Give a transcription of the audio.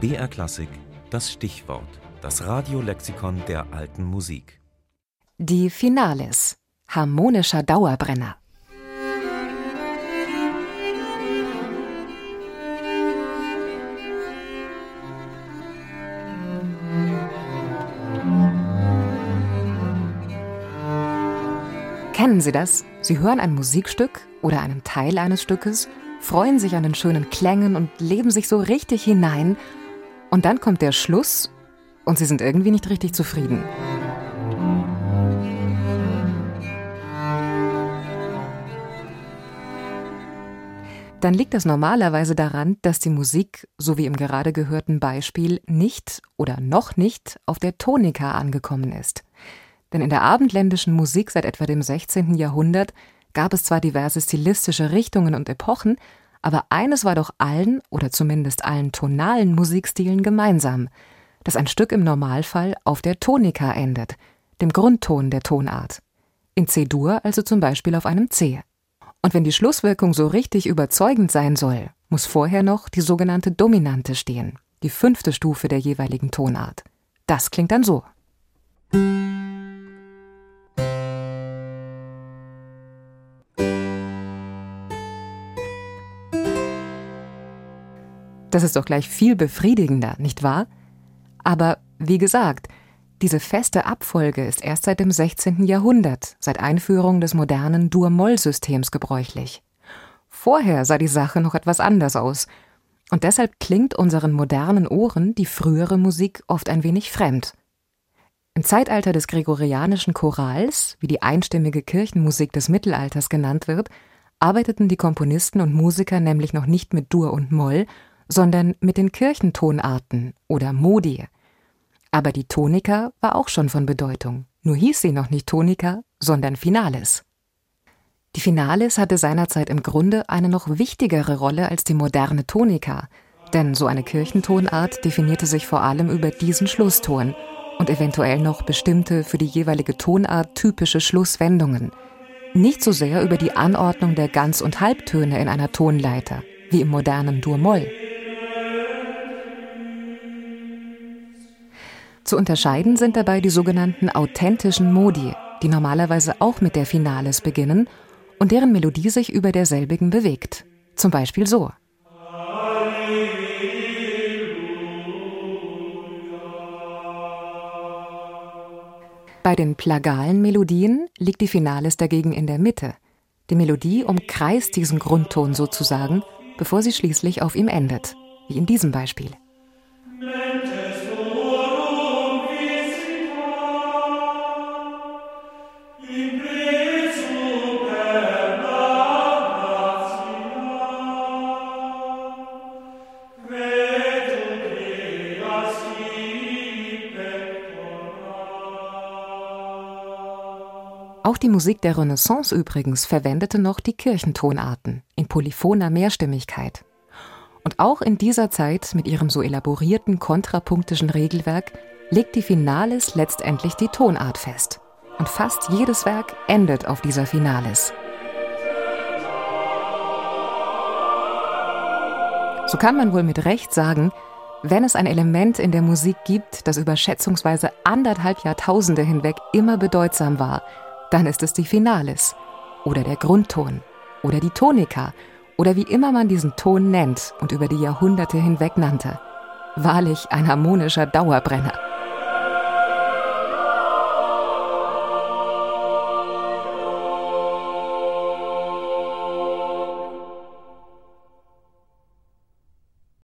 BR Klassik, das Stichwort, das Radiolexikon der alten Musik. Die Finales. Harmonischer Dauerbrenner. Kennen Sie das? Sie hören ein Musikstück oder einen Teil eines Stückes, freuen sich an den schönen Klängen und leben sich so richtig hinein, und dann kommt der Schluss und Sie sind irgendwie nicht richtig zufrieden. Dann liegt das normalerweise daran, dass die Musik, so wie im gerade gehörten Beispiel, nicht oder noch nicht auf der Tonika angekommen ist. Denn in der abendländischen Musik seit etwa dem 16. Jahrhundert gab es zwar diverse stilistische Richtungen und Epochen, aber eines war doch allen oder zumindest allen tonalen Musikstilen gemeinsam, dass ein Stück im Normalfall auf der Tonika endet, dem Grundton der Tonart. In C-Dur also zum Beispiel auf einem C. Und wenn die Schlusswirkung so richtig überzeugend sein soll, muss vorher noch die sogenannte Dominante stehen, die fünfte Stufe der jeweiligen Tonart. Das klingt dann so. Das ist doch gleich viel befriedigender, nicht wahr? Aber wie gesagt, diese feste Abfolge ist erst seit dem 16. Jahrhundert, seit Einführung des modernen Dur-Moll-Systems gebräuchlich. Vorher sah die Sache noch etwas anders aus, und deshalb klingt unseren modernen Ohren die frühere Musik oft ein wenig fremd. Im Zeitalter des gregorianischen Chorals, wie die einstimmige Kirchenmusik des Mittelalters genannt wird, arbeiteten die Komponisten und Musiker nämlich noch nicht mit Dur und Moll, sondern mit den Kirchentonarten oder Modi. Aber die Tonika war auch schon von Bedeutung, nur hieß sie noch nicht Tonika, sondern Finales. Die Finales hatte seinerzeit im Grunde eine noch wichtigere Rolle als die moderne Tonika, denn so eine Kirchentonart definierte sich vor allem über diesen Schlusston und eventuell noch bestimmte für die jeweilige Tonart typische Schlusswendungen. Nicht so sehr über die Anordnung der Ganz- und Halbtöne in einer Tonleiter, wie im modernen Dur-Moll. Zu unterscheiden sind dabei die sogenannten authentischen Modi, die normalerweise auch mit der Finales beginnen und deren Melodie sich über derselbigen bewegt. Zum Beispiel so. Bei den plagalen Melodien liegt die Finales dagegen in der Mitte. Die Melodie umkreist diesen Grundton sozusagen, bevor sie schließlich auf ihm endet, wie in diesem Beispiel. Auch die Musik der Renaissance übrigens verwendete noch die Kirchentonarten in polyphoner Mehrstimmigkeit. Und auch in dieser Zeit mit ihrem so elaborierten kontrapunktischen Regelwerk legt die Finales letztendlich die Tonart fest. Und fast jedes Werk endet auf dieser Finales. So kann man wohl mit Recht sagen, wenn es ein Element in der Musik gibt, das über schätzungsweise anderthalb Jahrtausende hinweg immer bedeutsam war, dann ist es die Finales oder der Grundton oder die Tonika oder wie immer man diesen Ton nennt und über die Jahrhunderte hinweg nannte. Wahrlich ein harmonischer Dauerbrenner.